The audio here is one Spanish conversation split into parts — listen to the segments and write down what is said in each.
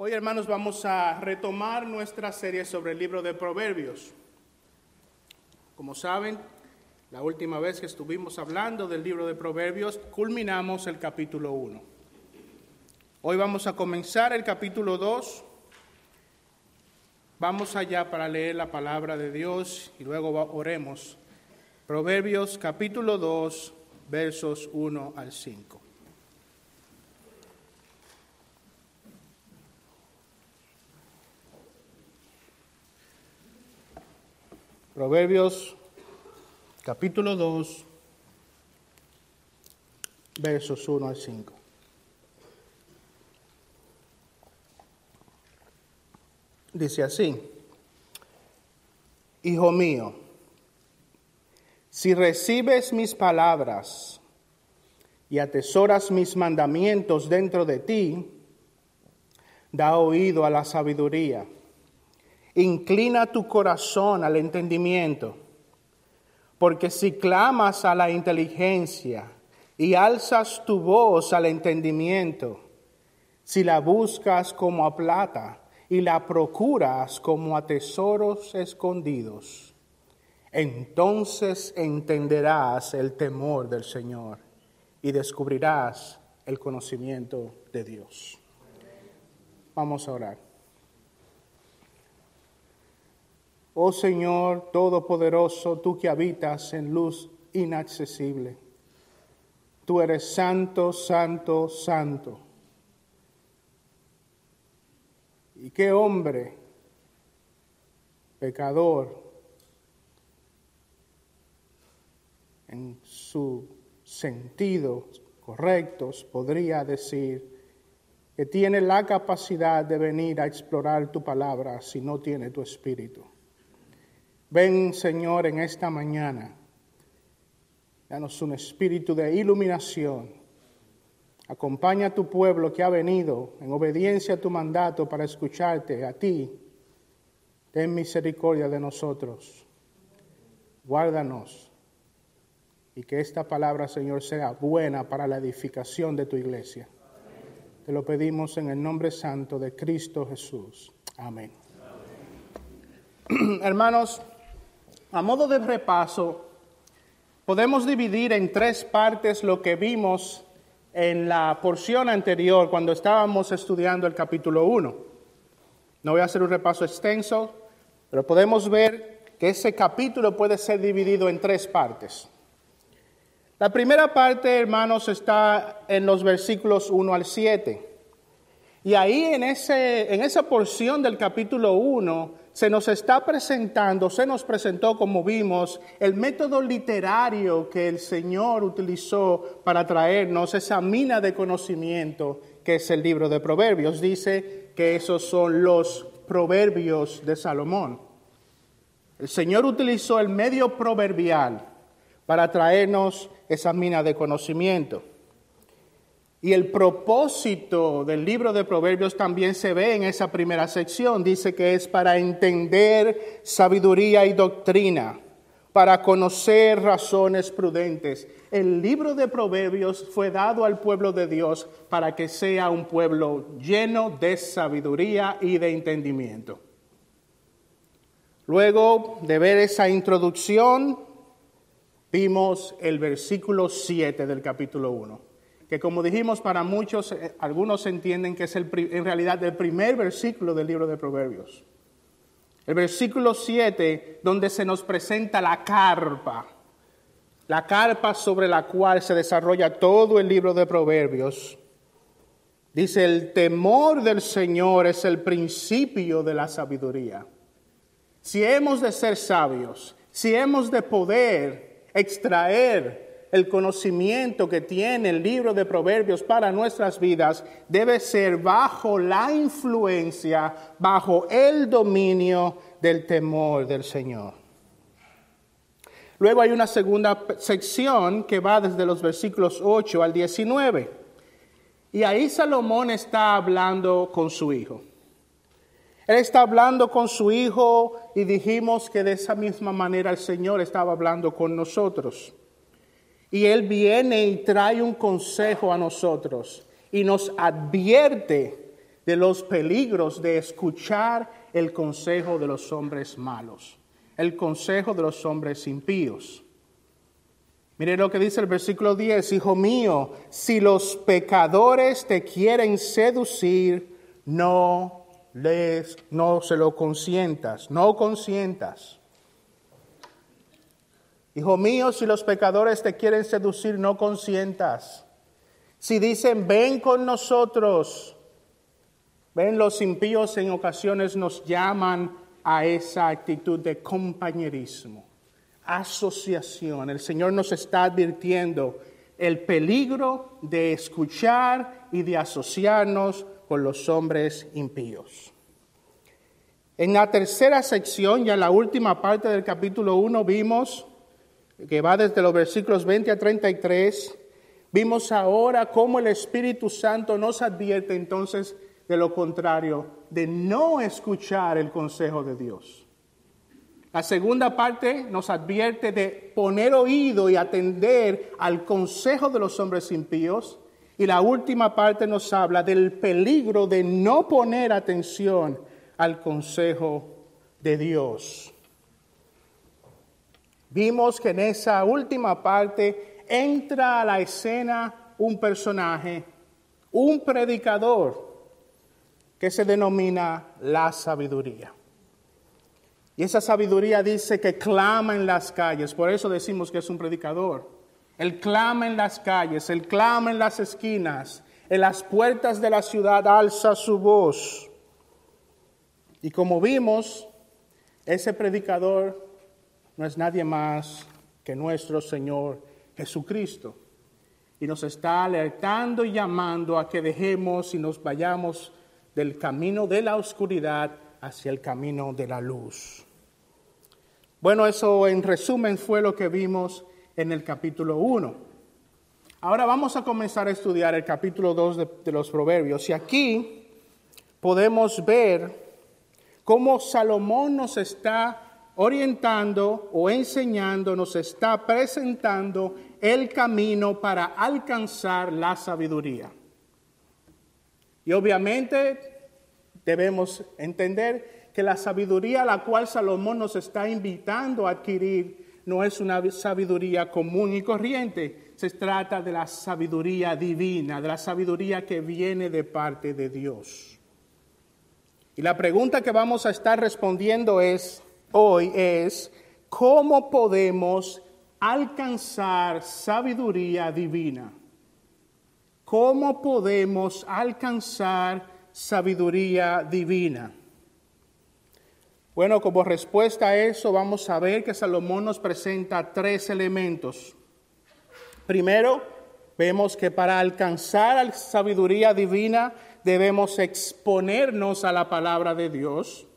Hoy, hermanos, vamos a retomar nuestra serie sobre el libro de Proverbios. Como saben, la última vez que estuvimos hablando del libro de Proverbios, culminamos el capítulo 1. Hoy vamos a comenzar el capítulo 2. Vamos allá para leer la palabra de Dios y luego oremos. Proverbios capítulo 2, versos 1 al 5. Proverbios capítulo 2, versos 1 al 5. Dice así, Hijo mío, si recibes mis palabras y atesoras mis mandamientos dentro de ti, da oído a la sabiduría Inclina tu corazón al entendimiento, porque si clamas a la inteligencia y alzas tu voz al entendimiento, si la buscas como a plata y la procuras como a tesoros escondidos, entonces entenderás el temor del Señor y descubrirás el conocimiento de Dios. Vamos a orar. Oh Señor Todopoderoso, tú que habitas en luz inaccesible. Tú eres santo, santo, santo. ¿Y qué hombre, pecador, en su sentido correctos podría decir que tiene la capacidad de venir a explorar tu palabra si no tiene tu espíritu? Ven, Señor, en esta mañana. Danos un espíritu de iluminación. Acompaña a tu pueblo que ha venido en obediencia a tu mandato para escucharte, a ti. Ten misericordia de nosotros. Guárdanos. Y que esta palabra, Señor, sea buena para la edificación de tu iglesia. Te lo pedimos en el nombre santo de Cristo Jesús. Amén. Hermanos, a modo de repaso, podemos dividir en tres partes lo que vimos en la porción anterior cuando estábamos estudiando el capítulo 1. No voy a hacer un repaso extenso, pero podemos ver que ese capítulo puede ser dividido en tres partes. La primera parte, hermanos, está en los versículos 1 al 7. Y ahí en, ese, en esa porción del capítulo 1 se nos está presentando, se nos presentó, como vimos, el método literario que el Señor utilizó para traernos esa mina de conocimiento que es el libro de Proverbios. Dice que esos son los proverbios de Salomón. El Señor utilizó el medio proverbial para traernos esa mina de conocimiento. Y el propósito del libro de Proverbios también se ve en esa primera sección. Dice que es para entender sabiduría y doctrina, para conocer razones prudentes. El libro de Proverbios fue dado al pueblo de Dios para que sea un pueblo lleno de sabiduría y de entendimiento. Luego de ver esa introducción, vimos el versículo 7 del capítulo 1 que como dijimos para muchos, eh, algunos entienden que es el, en realidad el primer versículo del libro de Proverbios. El versículo 7, donde se nos presenta la carpa, la carpa sobre la cual se desarrolla todo el libro de Proverbios. Dice, el temor del Señor es el principio de la sabiduría. Si hemos de ser sabios, si hemos de poder extraer el conocimiento que tiene el libro de Proverbios para nuestras vidas debe ser bajo la influencia, bajo el dominio del temor del Señor. Luego hay una segunda sección que va desde los versículos 8 al 19. Y ahí Salomón está hablando con su hijo. Él está hablando con su hijo y dijimos que de esa misma manera el Señor estaba hablando con nosotros. Y Él viene y trae un consejo a nosotros y nos advierte de los peligros de escuchar el consejo de los hombres malos, el consejo de los hombres impíos. Mire lo que dice el versículo 10, Hijo mío, si los pecadores te quieren seducir, no les, no se lo consientas, no consientas. Hijo mío, si los pecadores te quieren seducir, no consientas. Si dicen, ven con nosotros, ven, los impíos en ocasiones nos llaman a esa actitud de compañerismo asociación. El Señor nos está advirtiendo el peligro de escuchar y de asociarnos con los hombres impíos. En la tercera sección, ya en la última parte del capítulo 1, vimos, que va desde los versículos 20 a 33, vimos ahora cómo el Espíritu Santo nos advierte entonces de lo contrario, de no escuchar el consejo de Dios. La segunda parte nos advierte de poner oído y atender al consejo de los hombres impíos. Y la última parte nos habla del peligro de no poner atención al consejo de Dios. Vimos que en esa última parte entra a la escena un personaje, un predicador, que se denomina la sabiduría. Y esa sabiduría dice que clama en las calles, por eso decimos que es un predicador. Él clama en las calles, él clama en las esquinas, en las puertas de la ciudad alza su voz. Y como vimos, ese predicador no es nadie más que nuestro Señor Jesucristo. Y nos está alertando y llamando a que dejemos y nos vayamos del camino de la oscuridad hacia el camino de la luz. Bueno, eso en resumen fue lo que vimos en el capítulo 1. Ahora vamos a comenzar a estudiar el capítulo 2 de, los Proverbios. Y aquí podemos ver cómo Salomón nos está orientando o enseñando, nos está presentando el camino para alcanzar la sabiduría. Y obviamente debemos entender que la sabiduría a la cual Salomón nos está invitando a adquirir no es una sabiduría común y corriente, se trata de la sabiduría divina, de la sabiduría que viene de parte de Dios. Y la pregunta que vamos a estar respondiendo es hoy es ¿cómo podemos alcanzar sabiduría divina? ¿Cómo podemos alcanzar sabiduría divina? Bueno, como respuesta a eso vamos a ver que Salomón nos presenta tres elementos. Primero, vemos que para alcanzar la sabiduría divina debemos exponernos a la palabra de Dios.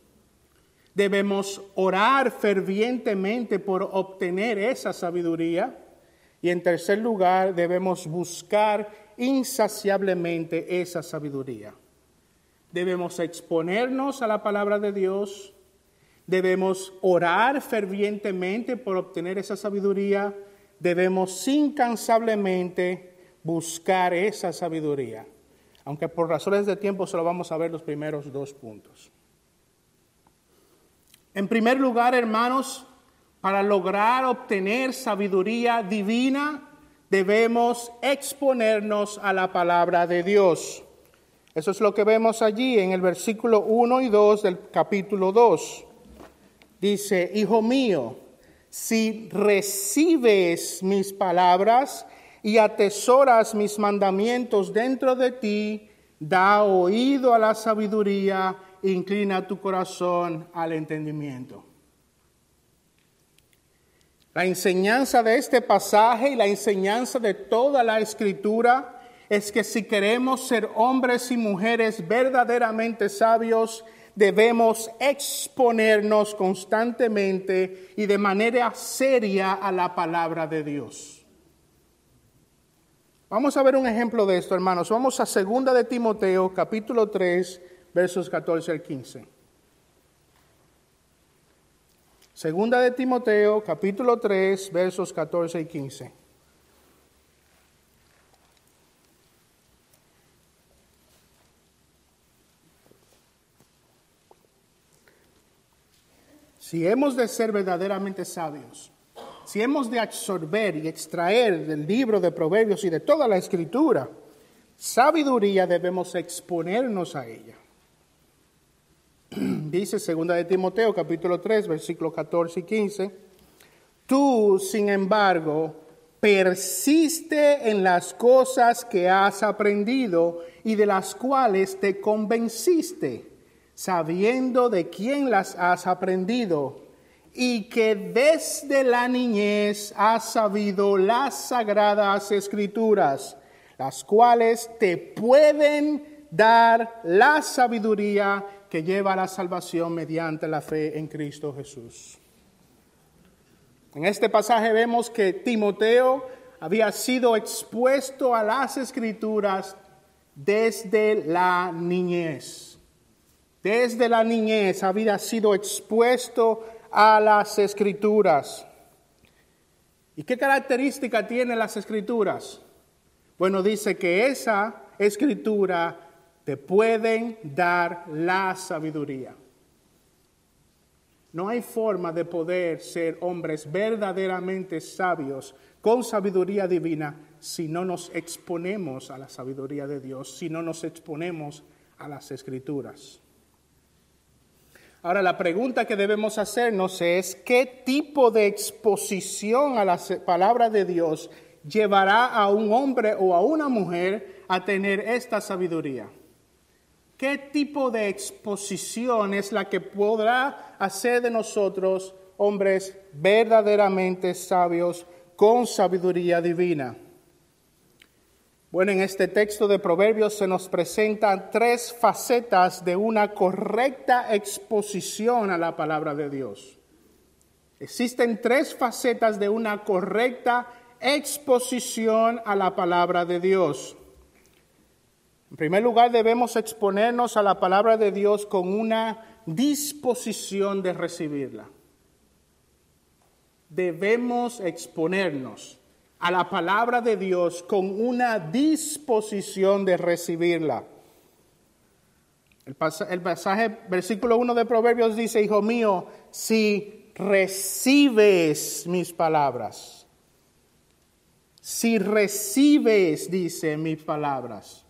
Debemos orar fervientemente por obtener esa sabiduría. Y en tercer lugar, debemos buscar insaciablemente esa sabiduría. Debemos exponernos a la palabra de Dios Debemos orar fervientemente por obtener esa sabiduría. Debemos incansablemente buscar esa sabiduría. Aunque por razones de tiempo solo vamos a ver los primeros dos puntos. En primer lugar, hermanos, para lograr obtener sabiduría divina, debemos exponernos a la palabra de Dios. Eso es lo que vemos allí en el versículo 1 y 2 del capítulo 2 dice, Hijo mío, si recibes mis palabras y atesoras mis mandamientos dentro de ti, da oído a la sabiduría, inclina tu corazón al entendimiento. La enseñanza de este pasaje y la enseñanza de toda la escritura es que si queremos ser hombres y mujeres verdaderamente sabios, debemos exponernos constantemente y de manera seria a la palabra de Dios. Vamos a ver un ejemplo de esto, hermanos. Vamos a segunda de Timoteo, capítulo 3, versos 14 al 15. Segunda de Timoteo, capítulo 3, versos 14 y 15. Si hemos de ser verdaderamente sabios, si hemos de absorber y extraer del libro de Proverbios y de toda la escritura, sabiduría debemos exponernos a ella. Dice 2 de Timoteo capítulo 3 versículos 14 y 15, tú sin embargo persiste en las cosas que has aprendido y de las cuales te convenciste, sabiendo de quién las has aprendido y que desde la niñez has sabido las sagradas escrituras, las cuales te pueden dar la sabiduría que lleva a la salvación mediante la fe en Cristo Jesús. En este pasaje vemos que Timoteo había sido expuesto a las escrituras desde la niñez. Desde la niñez había sido expuesto a las escrituras. ¿Y qué característica tienen las escrituras? Bueno, dice que esa escritura te pueden dar la sabiduría. No hay forma de poder ser hombres verdaderamente sabios con sabiduría divina si no nos exponemos a la sabiduría de Dios, si no nos exponemos a las escrituras. Ahora, la pregunta que debemos hacernos es, ¿qué tipo de exposición a la palabra de Dios llevará a un hombre o a una mujer a tener esta sabiduría? ¿Qué tipo de exposición es la que podrá hacer de nosotros hombres verdaderamente sabios con sabiduría divina? Bueno, en este texto de Proverbios se nos presentan tres facetas de una correcta exposición a la palabra de Dios. Existen tres facetas de una correcta exposición a la palabra de Dios. En primer lugar, debemos exponernos a la palabra de Dios con una disposición de recibirla. Debemos exponernos a la palabra de Dios con una disposición de recibirla. El pasaje, versículo 1 de Proverbios dice, Hijo mío, si recibes mis palabras, si recibes, dice, mis palabras,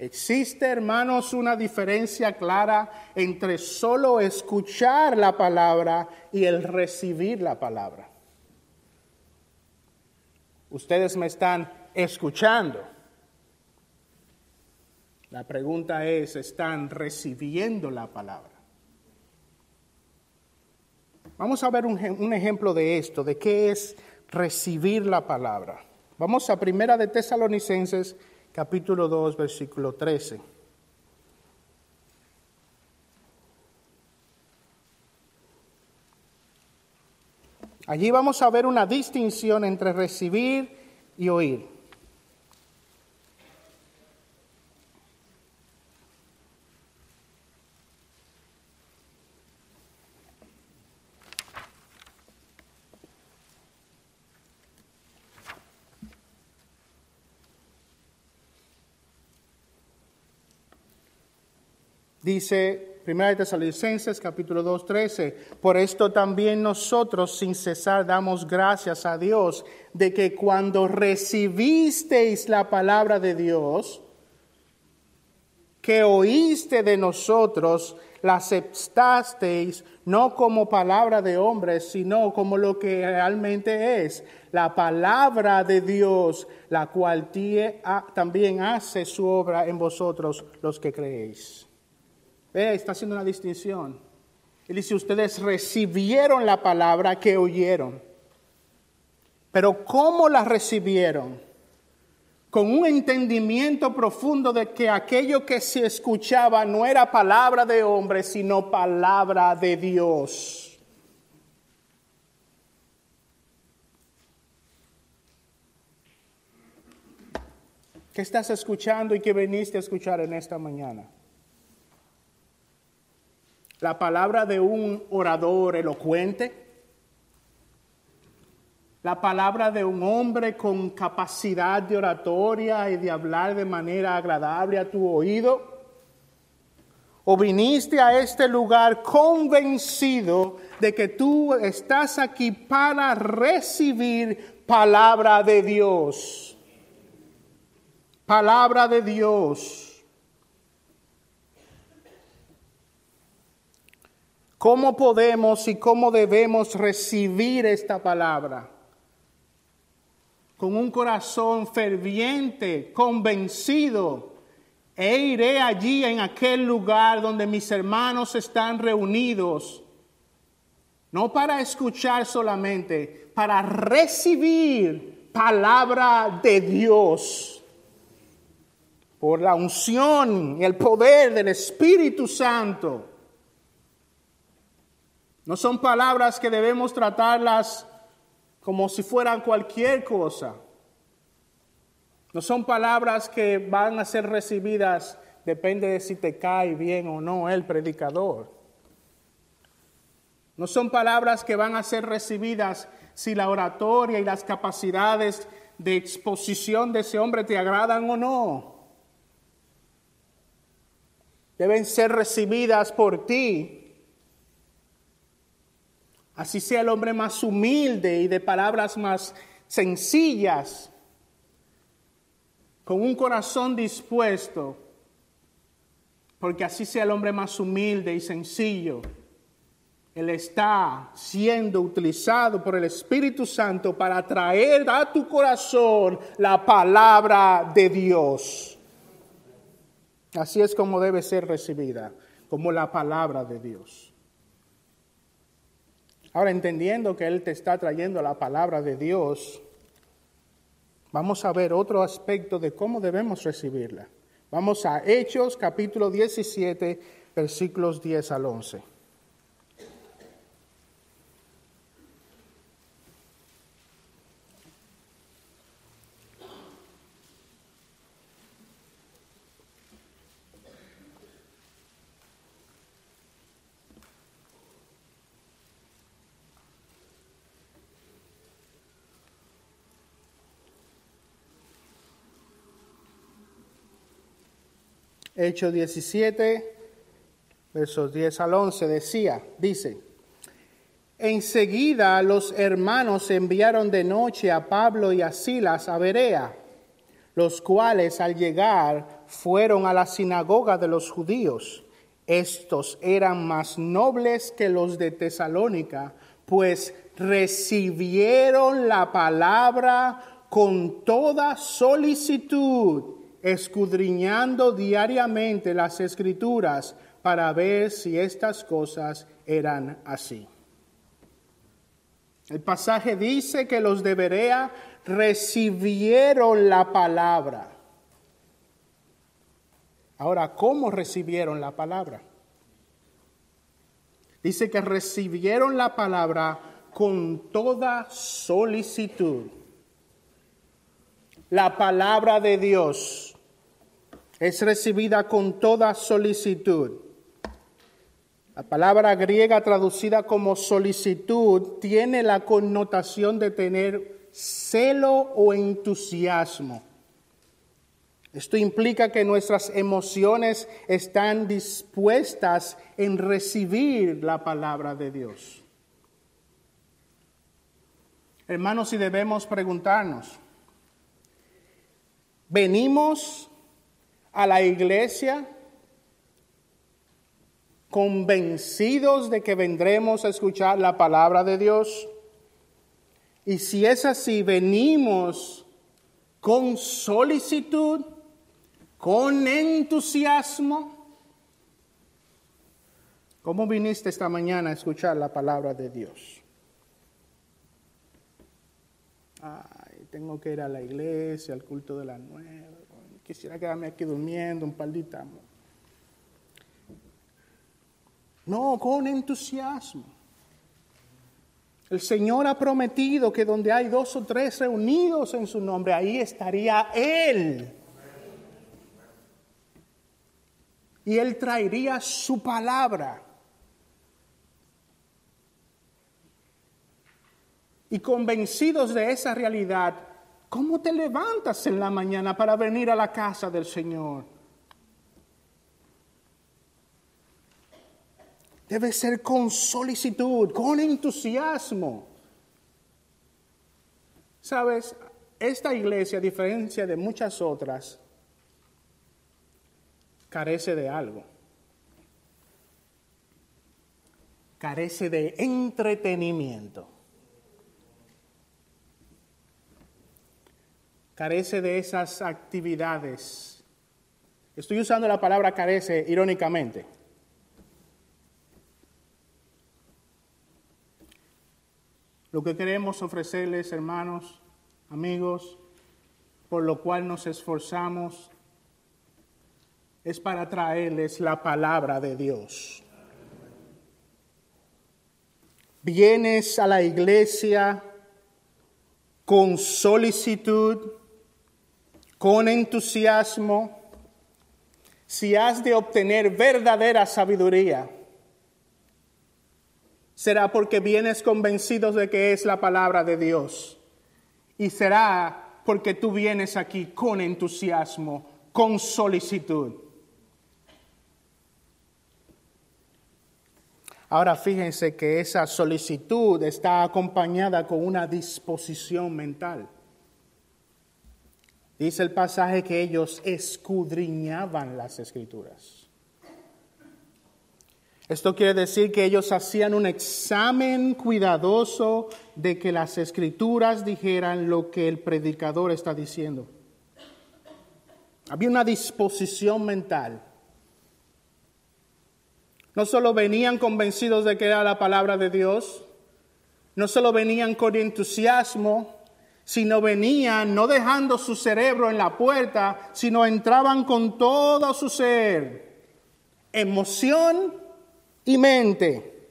Existe, hermanos, una diferencia clara entre solo escuchar la palabra y el recibir la palabra. Ustedes me están escuchando. La pregunta es, ¿están recibiendo la palabra? Vamos a ver un, ejemplo de esto, de qué es recibir la palabra. Vamos a Primera de Tesalonicenses capítulo 2, versículo 13. Allí vamos a ver una distinción entre recibir y oír. Dice 1 Tesalonicenses capítulo 2, 13, por esto también nosotros sin cesar damos gracias a Dios de que cuando recibisteis la palabra de Dios, que oíste de nosotros, la aceptasteis no como palabra de hombres, sino como lo que realmente es, la palabra de Dios, la cual también hace su obra en vosotros los que creéis. Ve, está haciendo una distinción. Él dice, ustedes recibieron la palabra que oyeron. Pero ¿cómo la recibieron? Con un entendimiento profundo de que aquello que se escuchaba no era palabra de hombre, sino palabra de Dios. ¿Qué estás escuchando y qué viniste a escuchar en esta mañana? La palabra de un orador elocuente, la palabra de un hombre con capacidad de oratoria y de hablar de manera agradable a tu oído, o viniste a este lugar convencido de que tú estás aquí para recibir palabra de Dios. Palabra de Dios. ¿Cómo podemos y cómo debemos recibir esta palabra? Con un corazón ferviente, convencido, e iré allí en aquel lugar donde mis hermanos están reunidos, no para escuchar solamente, para recibir palabra de Dios por la unción y el poder del Espíritu Santo. No son palabras que debemos tratarlas como si fueran cualquier cosa. No son palabras que van a ser recibidas, depende de si te cae bien o no el predicador. No son palabras que van a ser recibidas si la oratoria y las capacidades de exposición de ese hombre te agradan o no. Deben ser recibidas por ti Así sea el hombre más humilde y de palabras más sencillas, con un corazón dispuesto, porque así sea el hombre más humilde y sencillo. Él está siendo utilizado por el Espíritu Santo para traer a tu corazón la palabra de Dios. Así es como debe ser recibida, como la palabra de Dios. Ahora, entendiendo que Él te está trayendo la palabra de Dios, vamos a ver otro aspecto de cómo debemos recibirla. Vamos a Hechos capítulo 17, versículos 10 al 11. Hechos 17, versos 10 al 11, decía, dice, enseguida los hermanos enviaron de noche a Pablo y a Silas a Berea, los cuales al llegar fueron a la sinagoga de los judíos. Estos eran más nobles que los de Tesalónica, pues recibieron la palabra con toda solicitud escudriñando diariamente las escrituras para ver si estas cosas eran así. El pasaje dice que los de Berea recibieron la palabra. Ahora, ¿cómo recibieron la palabra? Dice que recibieron la palabra con toda solicitud. La palabra de Dios es recibida con toda solicitud. La palabra griega traducida como solicitud tiene la connotación de tener celo o entusiasmo. Esto implica que nuestras emociones están dispuestas en recibir la palabra de Dios. Hermanos, y debemos preguntarnos, ¿venimos a la iglesia convencidos de que vendremos a escuchar la palabra de Dios? Y si es así, venimos con solicitud, con entusiasmo. ¿Cómo viniste esta mañana a escuchar la palabra de Dios? Ay, tengo que ir a la iglesia, al culto de la nueva quisiera quedarme aquí durmiendo un par No, con entusiasmo. El Señor ha prometido que donde hay dos o tres reunidos en su nombre, ahí estaría Él. Y Él traería su palabra. Y convencidos de esa realidad, ¿Cómo te levantas en la mañana para venir a la casa del Señor? Debe ser con solicitud, con entusiasmo. Sabes, esta iglesia, a diferencia de muchas otras, carece de algo. Carece de entretenimiento. Carece de esas actividades. Estoy usando la palabra carece irónicamente. Lo que queremos ofrecerles, hermanos, amigos, por lo cual nos esforzamos, es para traerles la palabra de Dios. Vienes a la iglesia con solicitud, con entusiasmo, si has de obtener verdadera sabiduría será porque vienes convencido de que es la palabra de Dios. Y será porque tú vienes aquí con entusiasmo, con solicitud. Ahora fíjense que esa solicitud está acompañada con una disposición mental. Dice el pasaje que ellos escudriñaban las escrituras. Esto quiere decir que ellos hacían un examen cuidadoso de que las escrituras dijeran lo que el predicador está diciendo. Había una disposición mental. No solo venían convencidos de que era la palabra de Dios, no solo venían con entusiasmo, sino venían no dejando su cerebro en la puerta, sino entraban con todo su ser, emoción y mente.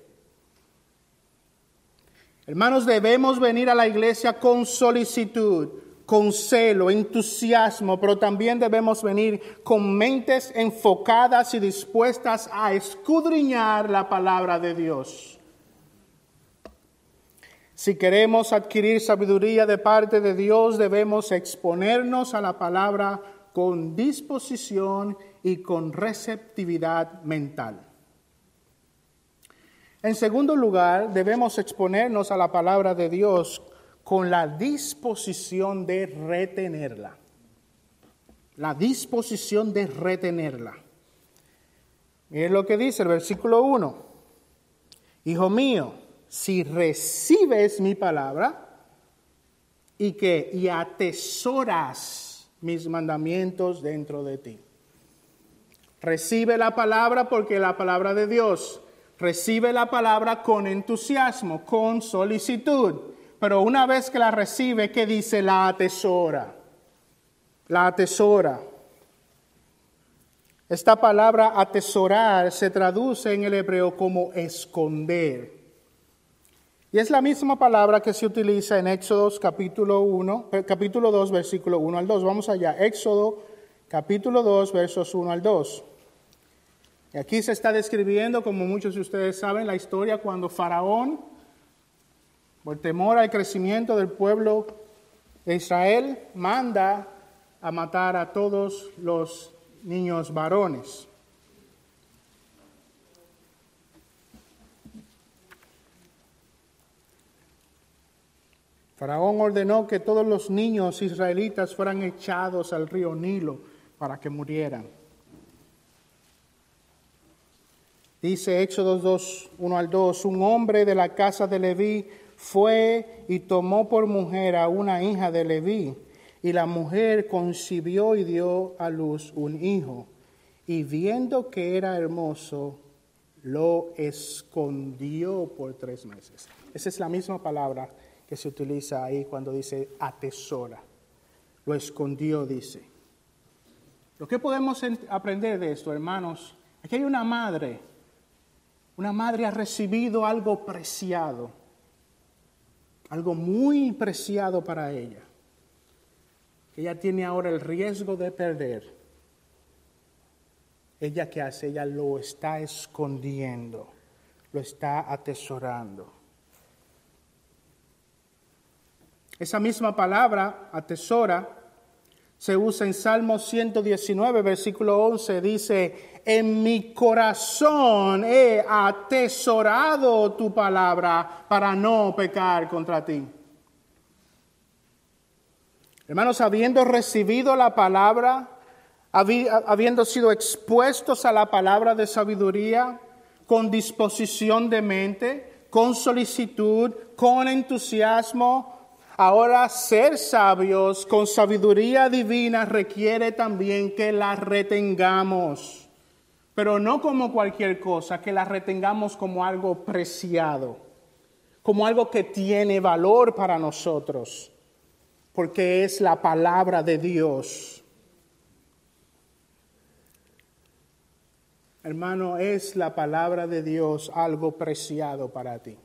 Hermanos, debemos venir a la iglesia con solicitud, con celo, entusiasmo, pero también debemos venir con mentes enfocadas y dispuestas a escudriñar la palabra de Dios. Si queremos adquirir sabiduría de parte de Dios, debemos exponernos a la palabra con disposición y con receptividad mental. En segundo lugar, debemos exponernos a la palabra de Dios con la disposición de retenerla. La disposición de retenerla. Miren lo que dice el versículo 1. Hijo mío, si recibes mi palabra y que y atesoras mis mandamientos dentro de ti. Recibe la palabra porque la palabra de Dios recibe la palabra con entusiasmo, con solicitud, pero una vez que la recibe, ¿qué dice? La atesora. La atesora. Esta palabra atesorar se traduce en el hebreo como esconder. Y es la misma palabra que se utiliza en Éxodo capítulo 1, eh, capítulo 2, versículo 1 al 2. Vamos allá. Éxodo capítulo 2, versos 1 al 2. Y aquí se está describiendo, como muchos de ustedes saben, la historia cuando Faraón, por temor al crecimiento del pueblo de Israel, manda a matar a todos los niños varones. Faraón ordenó que todos los niños israelitas fueran echados al río Nilo para que murieran. Dice Éxodo 2, 1 al 2, un hombre de la casa de Leví fue y tomó por mujer a una hija de Leví, y la mujer concibió y dio a luz un hijo, y viendo que era hermoso, lo escondió por tres meses. Esa es la misma palabra que se utiliza ahí cuando dice atesora. Lo escondió, dice. Lo que podemos aprender de esto, hermanos, que hay una madre una madre ha recibido algo preciado, algo muy preciado para ella, ella tiene ahora el riesgo de perder. Ella que hace, ella lo está escondiendo, lo está atesorando. Esa misma palabra, atesora, se usa en Salmo 119, versículo 11, dice, en mi corazón he atesorado tu palabra para no pecar contra ti. Hermanos, habiendo recibido la palabra, habiendo sido expuestos a la palabra de sabiduría, con disposición de mente, con solicitud, con entusiasmo, ahora ser sabios con sabiduría divina requiere también que la retengamos, pero no como cualquier cosa, que la retengamos como algo preciado, como algo que tiene valor para nosotros porque es la palabra de Dios. Hermano, es la palabra de Dios algo preciado para ti.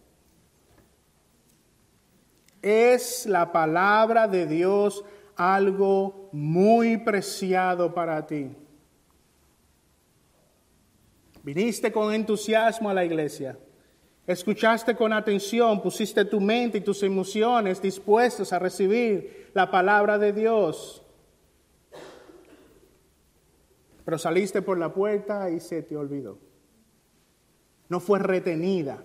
Es la palabra de Dios algo muy preciado para ti. Viniste con entusiasmo a la iglesia. Escuchaste con atención, pusiste tu mente y tus emociones dispuestos a recibir la palabra de Dios. Pero saliste por la puerta y se te olvidó. No fue retenida.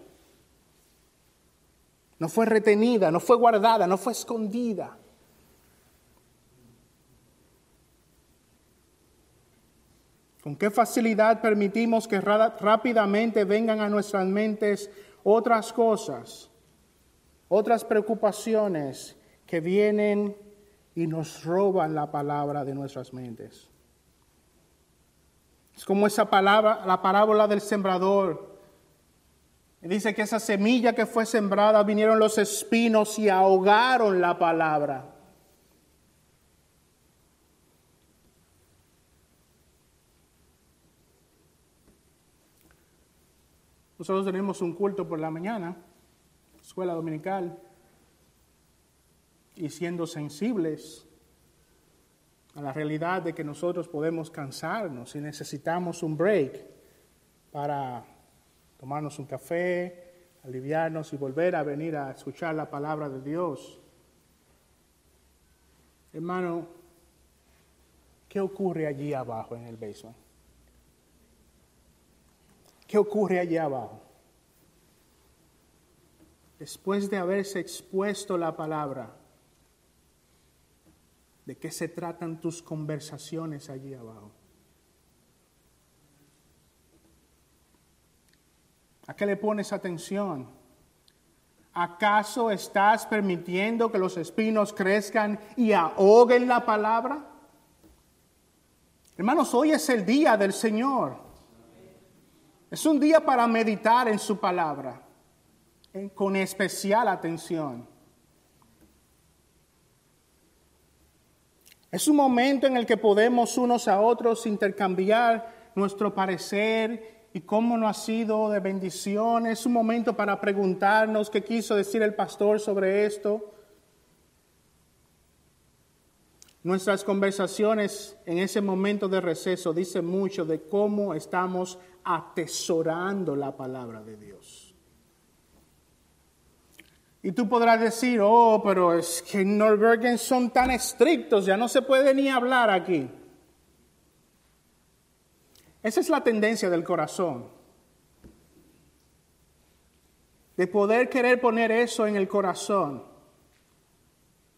No fue retenida, no fue guardada, no fue escondida. ¿Con qué facilidad permitimos que rápidamente vengan a nuestras mentes otras cosas, otras preocupaciones que vienen y nos roban la palabra de nuestras mentes. Es como esa palabra, la parábola del sembrador. Dice que esa semilla que fue sembrada vinieron los espinos y ahogaron la palabra. Nosotros tenemos un culto por la mañana, escuela dominical, y siendo sensibles a la realidad de que nosotros podemos cansarnos y necesitamos un break para tomarnos un café, aliviarnos y volver a venir a escuchar la palabra de Dios. Hermano, ¿qué ocurre allí abajo en el basement? ¿Qué ocurre allá abajo? Después de haberse expuesto la palabra, ¿de qué se tratan tus conversaciones allí abajo? ¿A qué le pones atención? ¿Acaso estás permitiendo que los espinos crezcan y ahoguen la palabra? Hermanos, hoy es el día del Señor. Es un día para meditar en su palabra con especial atención. Es un momento en el que podemos unos a otros intercambiar nuestro parecer y cómo no ha sido de bendición. Es un momento para preguntarnos qué quiso decir el pastor sobre esto. Nuestras conversaciones en ese momento de receso dicen mucho de cómo estamos atesorando la palabra de Dios. Y tú podrás decir, oh, pero es que en Norbergen son tan estrictos, ya no se puede ni hablar aquí. Esa es la tendencia del corazón. De poder querer poner eso en el corazón.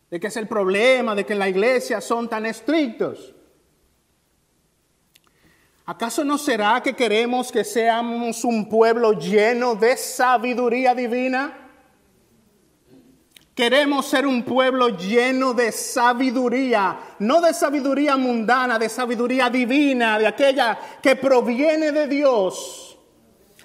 De que es el problema, de que en la iglesia son tan estrictos. ¿Acaso no será que queremos que seamos un pueblo lleno de sabiduría divina? Queremos ser un pueblo lleno de sabiduría, no de sabiduría mundana, de sabiduría divina, de aquella que proviene de Dios.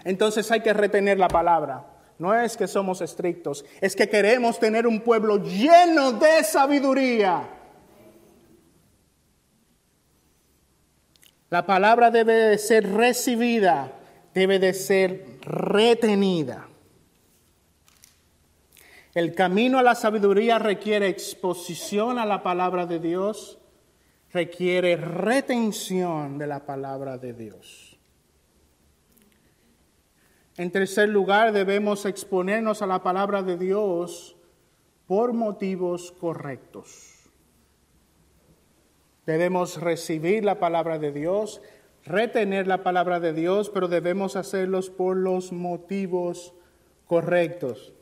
Entonces hay que retener la palabra. No es que somos estrictos, es que queremos tener un pueblo lleno de sabiduría. La palabra debe de ser recibida, debe de ser retenida. El camino a la sabiduría requiere exposición a la palabra de Dios, requiere retención de la palabra de Dios. En tercer lugar, debemos exponernos a la palabra de Dios por motivos correctos. Debemos recibir la palabra de Dios, retener la palabra de Dios, pero debemos hacerlos por los motivos correctos.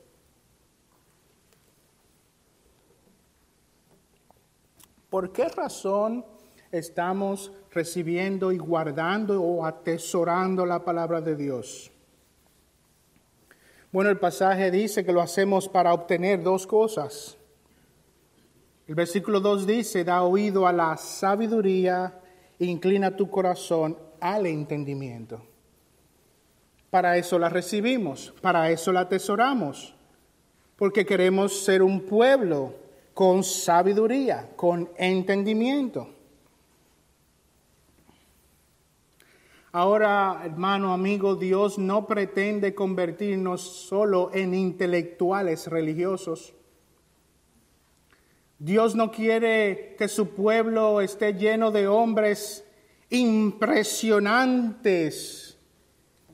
¿Por qué razón estamos recibiendo y guardando o atesorando la palabra de Dios? Bueno, el pasaje dice que lo hacemos para obtener dos cosas. El versículo 2 dice, da oído a la sabiduría, inclina tu corazón al entendimiento. Para eso la recibimos, para eso la atesoramos, porque queremos ser un pueblo con sabiduría, con entendimiento. Ahora, hermano, amigo, Dios no pretende convertirnos solo en intelectuales religiosos. Dios no quiere que su pueblo esté lleno de hombres impresionantes,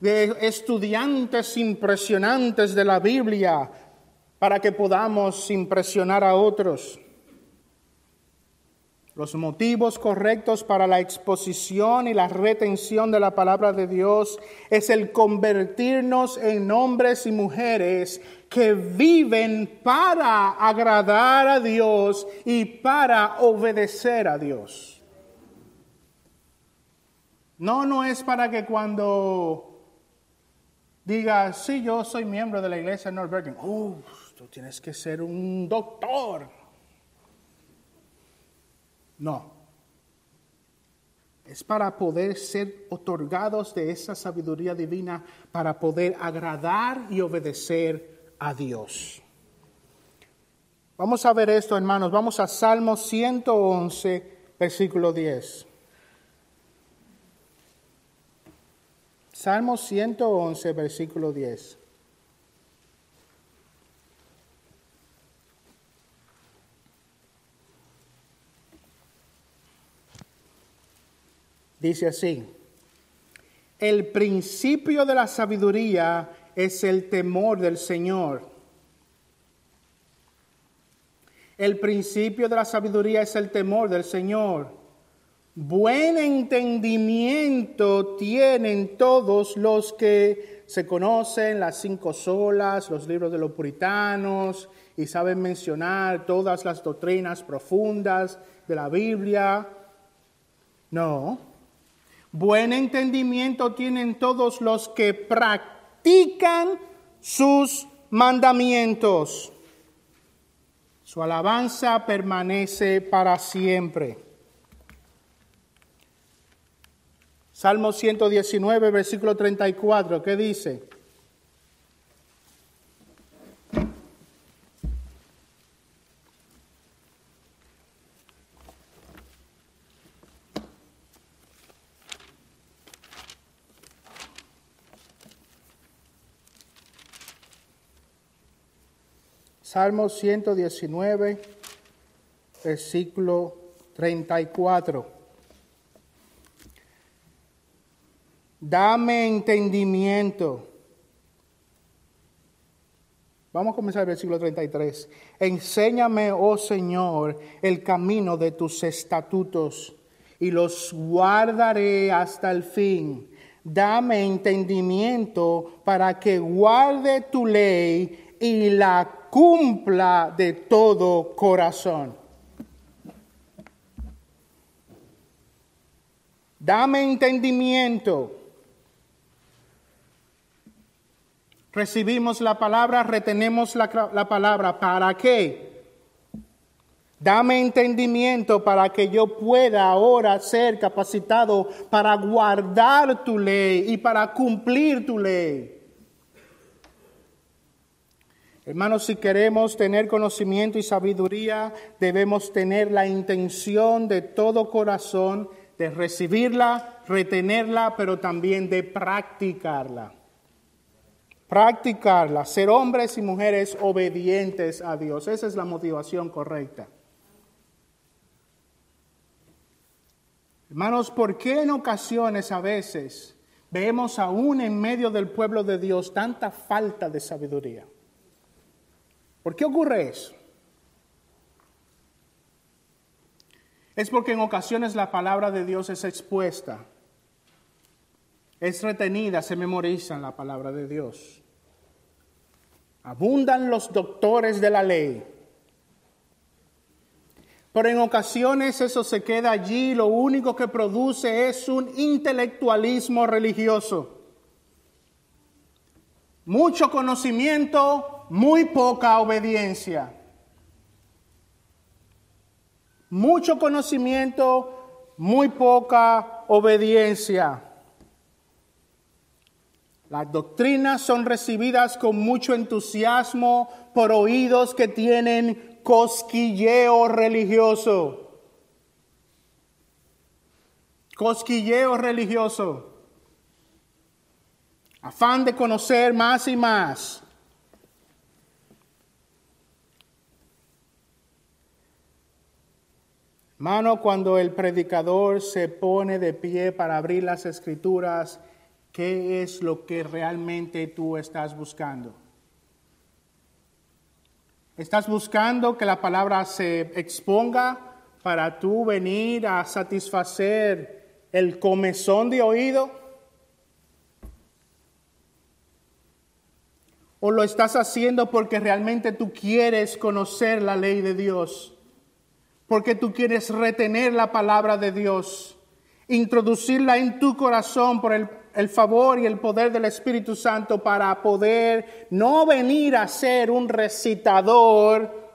de estudiantes impresionantes de la Biblia, para que podamos impresionar a otros. Los motivos correctos para la exposición y la retención de la palabra de Dios es el convertirnos en hombres y mujeres que viven para agradar a Dios y para obedecer a Dios. No, no es para que cuando digas, sí, yo soy miembro de la iglesia de Norbergen, uh, tú tienes que ser un doctor no. Es para poder ser otorgados de esa sabiduría divina, para poder agradar y obedecer a Dios. Vamos a ver esto, hermanos. Vamos a Salmo 111, versículo 10. Salmo 111, versículo 10. Dice así, el principio de la sabiduría es el temor del Señor. El principio de la sabiduría es el temor del Señor. Buen entendimiento tienen todos los que se conocen las cinco solas, los libros de los puritanos, y saben mencionar todas las doctrinas profundas de la Biblia. No, Buen entendimiento tienen todos los que practican sus mandamientos. Su alabanza permanece para siempre. Salmo 119, versículo 34, ¿qué dice? Salmo 119, versículo 34. Dame entendimiento. Vamos a comenzar el versículo 33. Enséñame, oh Señor, el camino de tus estatutos y los guardaré hasta el fin. Dame entendimiento para que guarde tu ley y la cumpla de todo corazón. Dame entendimiento. Recibimos la palabra, retenemos la, la, palabra. ¿Para qué? Dame entendimiento para que yo pueda ahora ser capacitado para guardar tu ley y para cumplir tu ley. Hermanos, si queremos tener conocimiento y sabiduría, debemos tener la intención de todo corazón de recibirla, retenerla, pero también de practicarla. Practicarla, ser hombres y mujeres obedientes a Dios. Esa es la motivación correcta. Hermanos, ¿por qué en ocasiones a veces vemos aún en medio del pueblo de Dios tanta falta de sabiduría? ¿Por qué ocurre eso? es porque en ocasiones la palabra de Dios es expuesta, es retenida, se memoriza en la palabra de Dios. Abundan los doctores de la ley. Pero en ocasiones eso se queda allí, lo único que produce es un intelectualismo religioso. Mucho conocimiento, muy poca obediencia. Mucho conocimiento, muy poca obediencia. Las doctrinas son recibidas con mucho entusiasmo por oídos que tienen cosquilleo religioso. Cosquilleo religioso. Afán de conocer más y más. Mano, cuando el predicador se pone de pie para abrir las escrituras, ¿qué es lo que realmente tú estás buscando? ¿Estás buscando que la palabra se exponga para tú venir a satisfacer el comezón de oído? ¿O lo estás haciendo porque realmente tú quieres conocer la ley de Dios? Porque tú quieres retener la palabra de Dios, introducirla en tu corazón por el el favor y el poder del Espíritu Santo para poder no venir a ser un recitador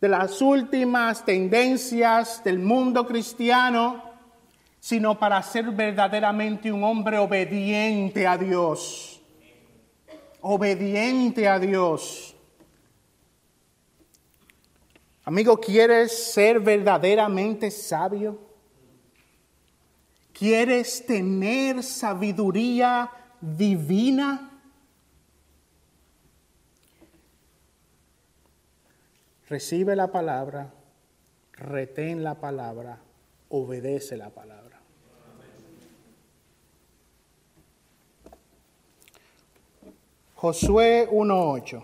de las últimas tendencias del mundo cristiano, sino para ser verdaderamente un hombre obediente a Dios. Obediente a Dios. Amigo, ¿quieres ser verdaderamente sabio? ¿Quieres tener sabiduría divina? Recibe la palabra, retén la palabra, obedece la palabra. Josué 1.8.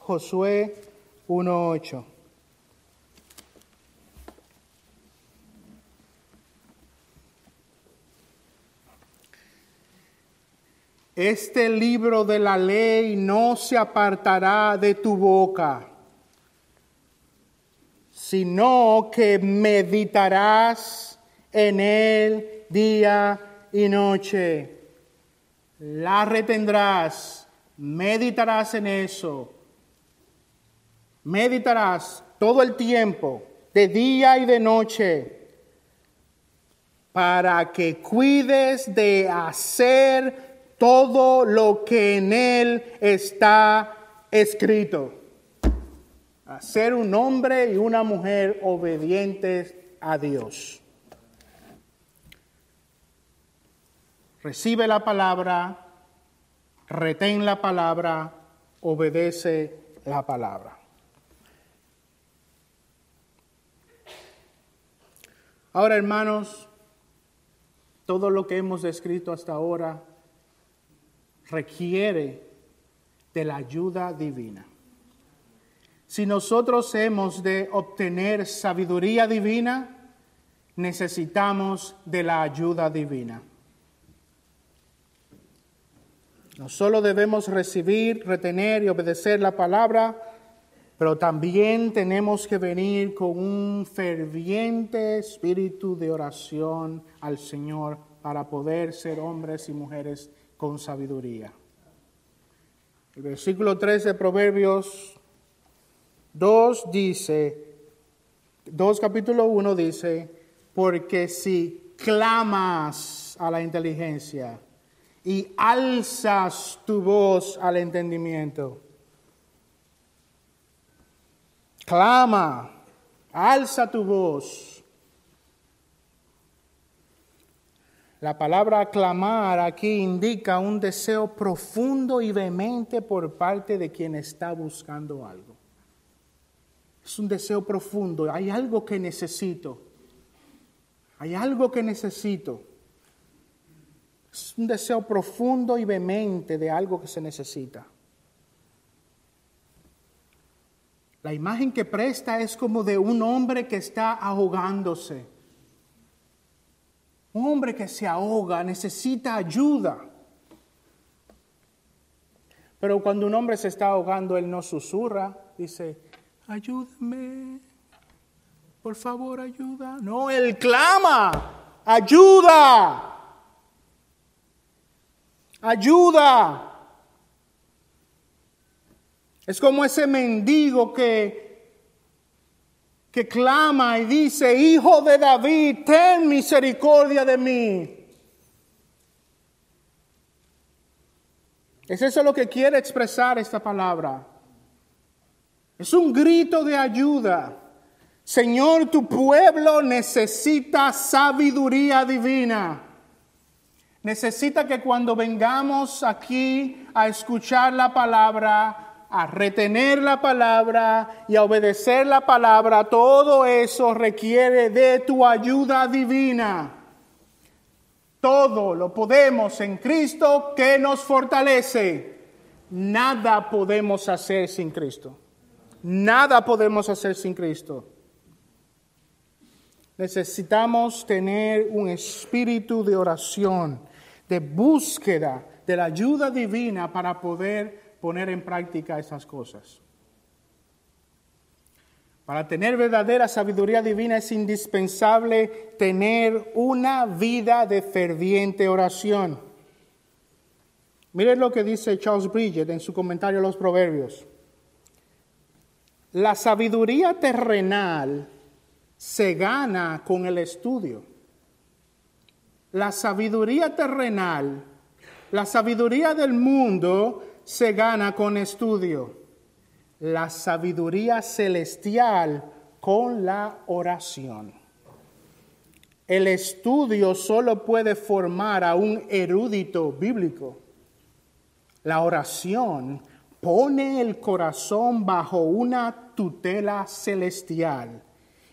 Josué 1.8. Este libro de la ley no se apartará de tu boca, sino que meditarás en él día y noche. La retendrás, meditarás en eso meditarás todo el tiempo, de día y de noche, para que cuides de hacer todo lo que en él está escrito. A ser un hombre y una mujer obedientes a Dios. Recibe la palabra, retén la palabra, obedece la palabra. Ahora, hermanos, todo lo que hemos descrito hasta ahora requiere de la ayuda divina. Si nosotros hemos de obtener sabiduría divina, necesitamos de la ayuda divina. No solo debemos recibir, retener y obedecer la palabra, pero también tenemos que venir con un ferviente espíritu de oración al Señor para poder ser hombres y mujeres con sabiduría. El versículo 3 de Proverbios 2 dice, 2 capítulo 1 dice, porque si clamas a la inteligencia y alzas tu voz al entendimiento, Clama, alza tu voz. La palabra clamar aquí indica un deseo profundo y vehemente por parte de quien está buscando algo. Es un deseo profundo, hay algo que necesito. Hay algo que necesito. Es un deseo profundo y vehemente de algo que se necesita. La imagen que presta es como de un hombre que está ahogándose. Un hombre que se ahoga necesita ayuda. Pero cuando un hombre se está ahogando, él no susurra, dice, ayúdame, por favor ayuda. No, él clama, ayuda, ayuda. Es como ese mendigo que, que clama y dice, Hijo de David, ten misericordia de mí. ¿Es eso lo que quiere expresar esta palabra? Es un grito de ayuda. Señor, tu pueblo necesita sabiduría divina. Necesita que cuando vengamos aquí a escuchar la palabra, a retener la palabra y a obedecer la palabra, todo eso requiere de tu ayuda divina. Todo lo podemos en Cristo que nos fortalece. Nada podemos hacer sin Cristo. Nada podemos hacer sin Cristo. Necesitamos tener un espíritu de oración, de búsqueda de la ayuda divina para poder poner en práctica esas cosas. Para tener verdadera sabiduría divina es indispensable tener una vida de ferviente oración. Miren lo que dice Charles Bridget en su comentario a los Proverbios. La sabiduría terrenal se gana con el estudio. La sabiduría terrenal, la sabiduría del mundo se gana con estudio, la sabiduría celestial con la oración. El estudio solo puede formar a un erudito bíblico. La oración pone el corazón bajo una tutela celestial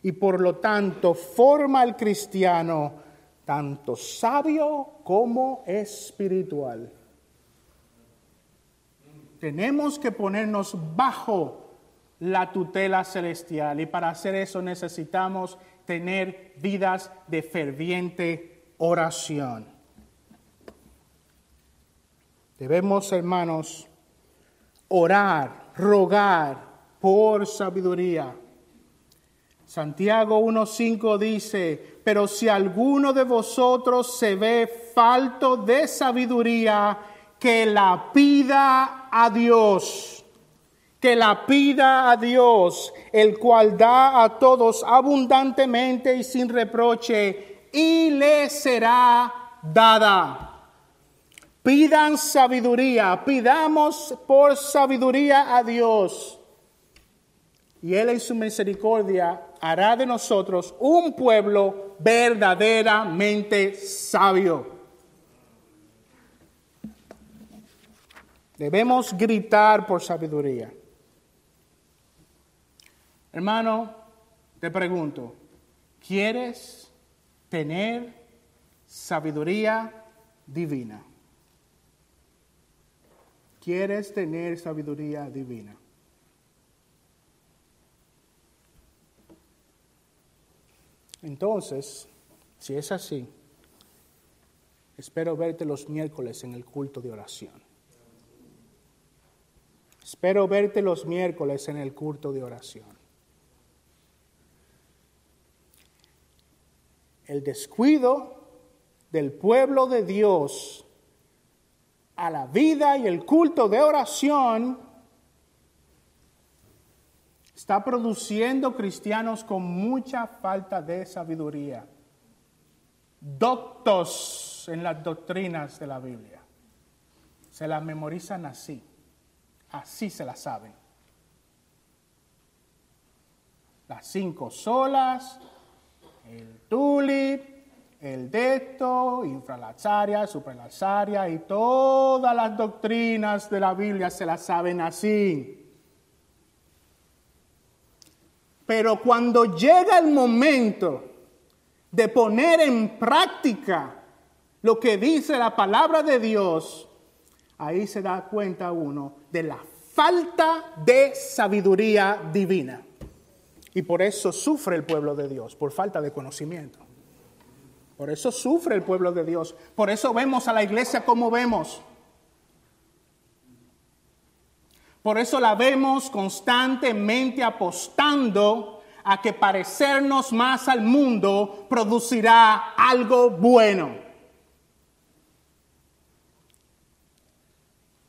y por lo tanto forma al cristiano tanto sabio como espiritual. Tenemos que ponernos bajo la tutela celestial y para hacer eso necesitamos tener vidas de ferviente oración. Debemos, hermanos, orar, rogar por sabiduría. Santiago 1.5 dice, pero si alguno de vosotros se ve falto de sabiduría, que la pida a Dios, que la pida a Dios, el cual da a todos abundantemente y sin reproche, y le será dada. Pidan sabiduría, pidamos por sabiduría a Dios. Y Él en su misericordia hará de nosotros un pueblo verdaderamente sabio. Debemos gritar por sabiduría. Hermano, te pregunto, ¿quieres tener sabiduría divina? ¿Quieres tener sabiduría divina? Entonces, si es así, espero verte los miércoles en el culto de oración. Espero verte los miércoles en el culto de oración. El descuido del pueblo de Dios a la vida y el culto de oración está produciendo cristianos con mucha falta de sabiduría, doctos en las doctrinas de la Biblia. Se las memorizan así así se la saben. Las cinco solas, el tulip, el decto, infralazaria, supralazaria y todas las doctrinas de la Biblia se las saben así. Pero cuando llega el momento de poner en práctica lo que dice la palabra de Dios, ahí se da cuenta uno de la falta de sabiduría divina. Y por eso sufre el pueblo de Dios, por falta de conocimiento. Por eso sufre el pueblo de Dios. Por eso vemos a la iglesia como vemos. Por eso la vemos constantemente apostando a que parecernos más al mundo producirá algo bueno.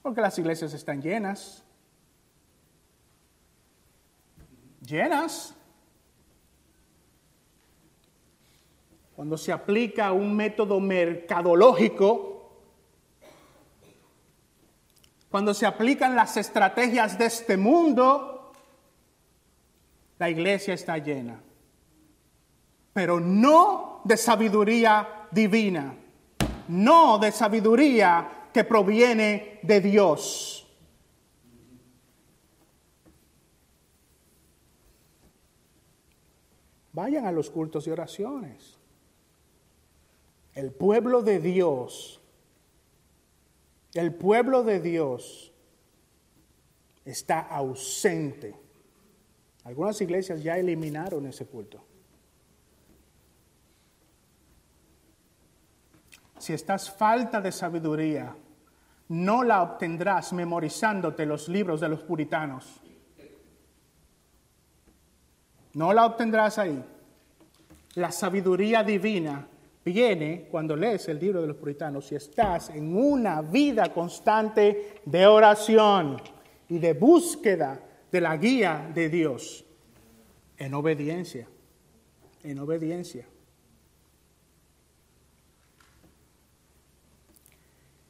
Porque las iglesias están llenas. Llenas. Cuando se aplica un método mercadológico, cuando se aplican las estrategias de este mundo, la iglesia está llena. Pero no de sabiduría divina, no de sabiduría que proviene de Dios. Vayan a los cultos y oraciones. El pueblo de Dios el pueblo de Dios está ausente. Algunas iglesias ya eliminaron ese culto. Si estás falta de sabiduría, no la obtendrás memorizándote los libros de los puritanos. No la obtendrás ahí. La sabiduría divina viene cuando lees el libro de los puritanos y estás en una vida constante de oración y de búsqueda de la guía de Dios en obediencia, en obediencia.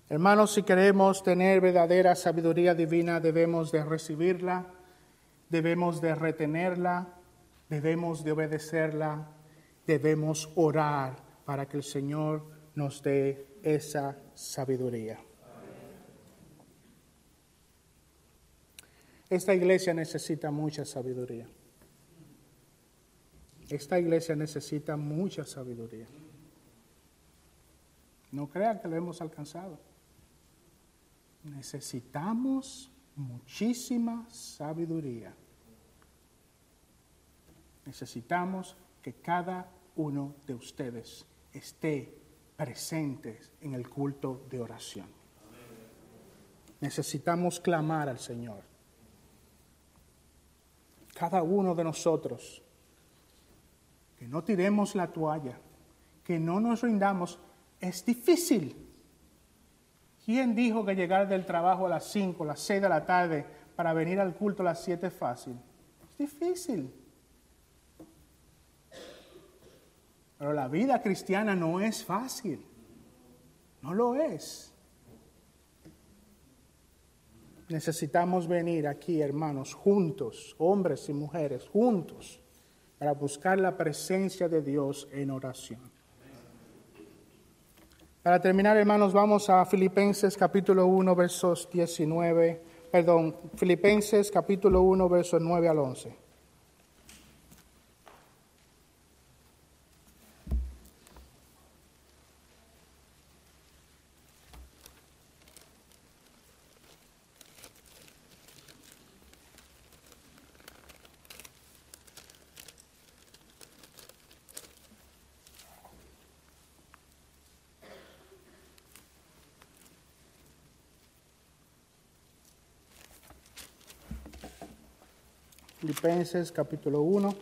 Hermanos, si queremos tener verdadera sabiduría divina, debemos de recibirla, debemos de retenerla, debemos de obedecerla, debemos orar para que el Señor nos dé esa sabiduría. Esta iglesia necesita mucha sabiduría. Esta iglesia necesita mucha sabiduría. No crean que lo hemos alcanzado. Necesitamos muchísima sabiduría. Necesitamos que cada uno de ustedes esté presente en el culto de oración. Necesitamos clamar al Señor. Cada uno de nosotros, que no tiremos la toalla, que no nos rindamos, es difícil. ¿Quién dijo que llegar del trabajo a las 5, a las 6 de la tarde para venir al culto a las 7 es fácil? Es difícil. Pero la vida cristiana no es fácil. No lo es. Necesitamos venir aquí, hermanos, juntos, hombres y mujeres, juntos, para buscar la presencia de Dios en oración. Para terminar, hermanos, vamos a Filipenses capítulo 1, versos 19, perdón, Filipenses capítulo 1, versos 9 al 11. Capítulo 1.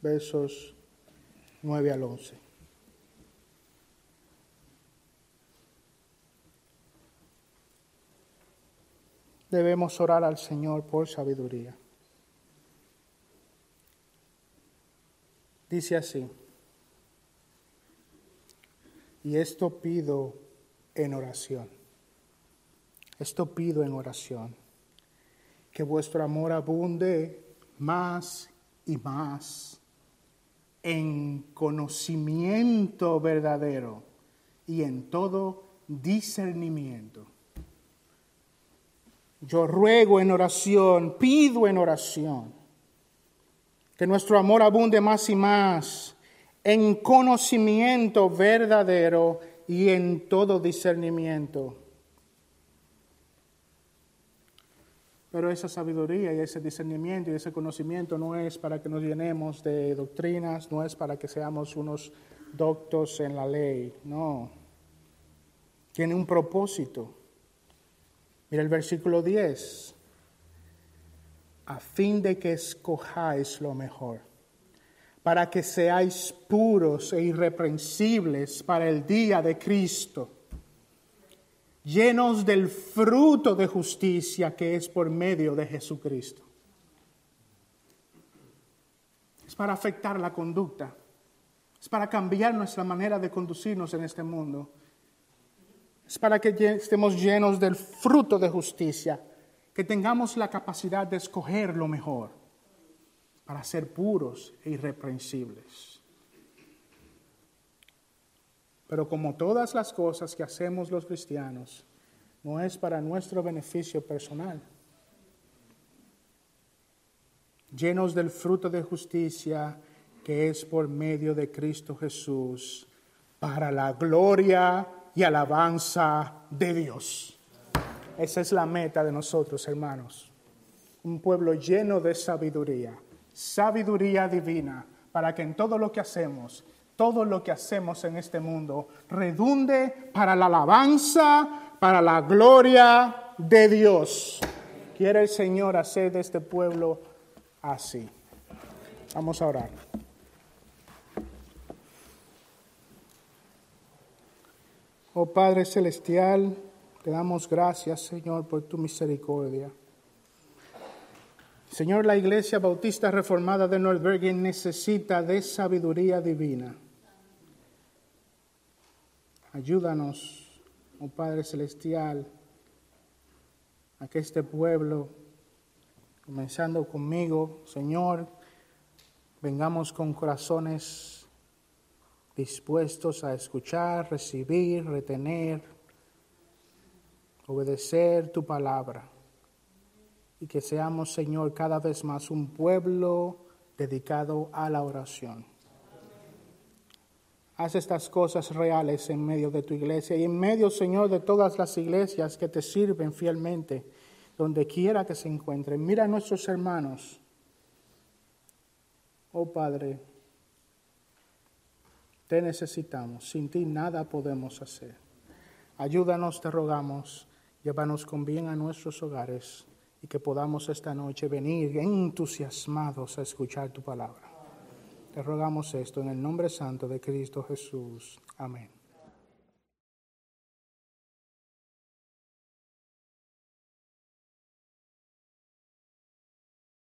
Versos 9 al 11. Debemos orar al Señor por sabiduría. Dice así, y esto pido en oración esto pido en oración, que vuestro amor abunde más y más en conocimiento verdadero y en todo discernimiento. Yo ruego en oración, pido en oración, Que nuestro amor abunde más y más en conocimiento verdadero y en todo discernimiento. Pero esa sabiduría y ese discernimiento y ese conocimiento no es para que nos llenemos de doctrinas, no es para que seamos unos doctos en la ley, no. Tiene un propósito. Mira el versículo 10. A fin de que escojáis lo mejor, para que seáis puros e irreprensibles para el día de Cristo, llenos del fruto de justicia que es por medio de Jesucristo. Es para afectar la conducta, es para cambiar nuestra manera de conducirnos en este mundo es para que estemos llenos del fruto de justicia, que tengamos la capacidad de escoger lo mejor, para ser puros e irreprensibles. Pero como todas las cosas que hacemos los cristianos, no es para nuestro beneficio personal. Llenos del fruto de justicia que es por medio de Cristo Jesús, para la gloria y alabanza de Dios. Esa es la meta de nosotros, hermanos. Un pueblo lleno de sabiduría, sabiduría divina, para que en todo lo que hacemos, todo lo que hacemos en este mundo, redunde para la alabanza, para la gloria de Dios. Quiere el Señor hacer de este pueblo así. Vamos a orar. Oh Padre Celestial, te damos gracias, Señor, por tu misericordia. Señor, la Iglesia Bautista Reformada de Nordbergen necesita de sabiduría divina. Ayúdanos, oh Padre Celestial, a que este pueblo, comenzando conmigo, Señor, vengamos con corazones dispuestos a escuchar, recibir, retener, obedecer tu palabra. Y que seamos, Señor, cada vez más un pueblo dedicado a la oración. Haz estas cosas reales en medio de tu iglesia y en medio, Señor, de todas las iglesias que te sirven fielmente, donde quiera que se encuentren. Mira a nuestros hermanos. Oh Padre, te necesitamos. Sin ti nada podemos hacer. Ayúdanos, te rogamos. Llévanos con bien a nuestros hogares y que podamos esta noche venir entusiasmados a escuchar tu palabra. Te rogamos esto en el nombre santo de Cristo Jesús. Amén.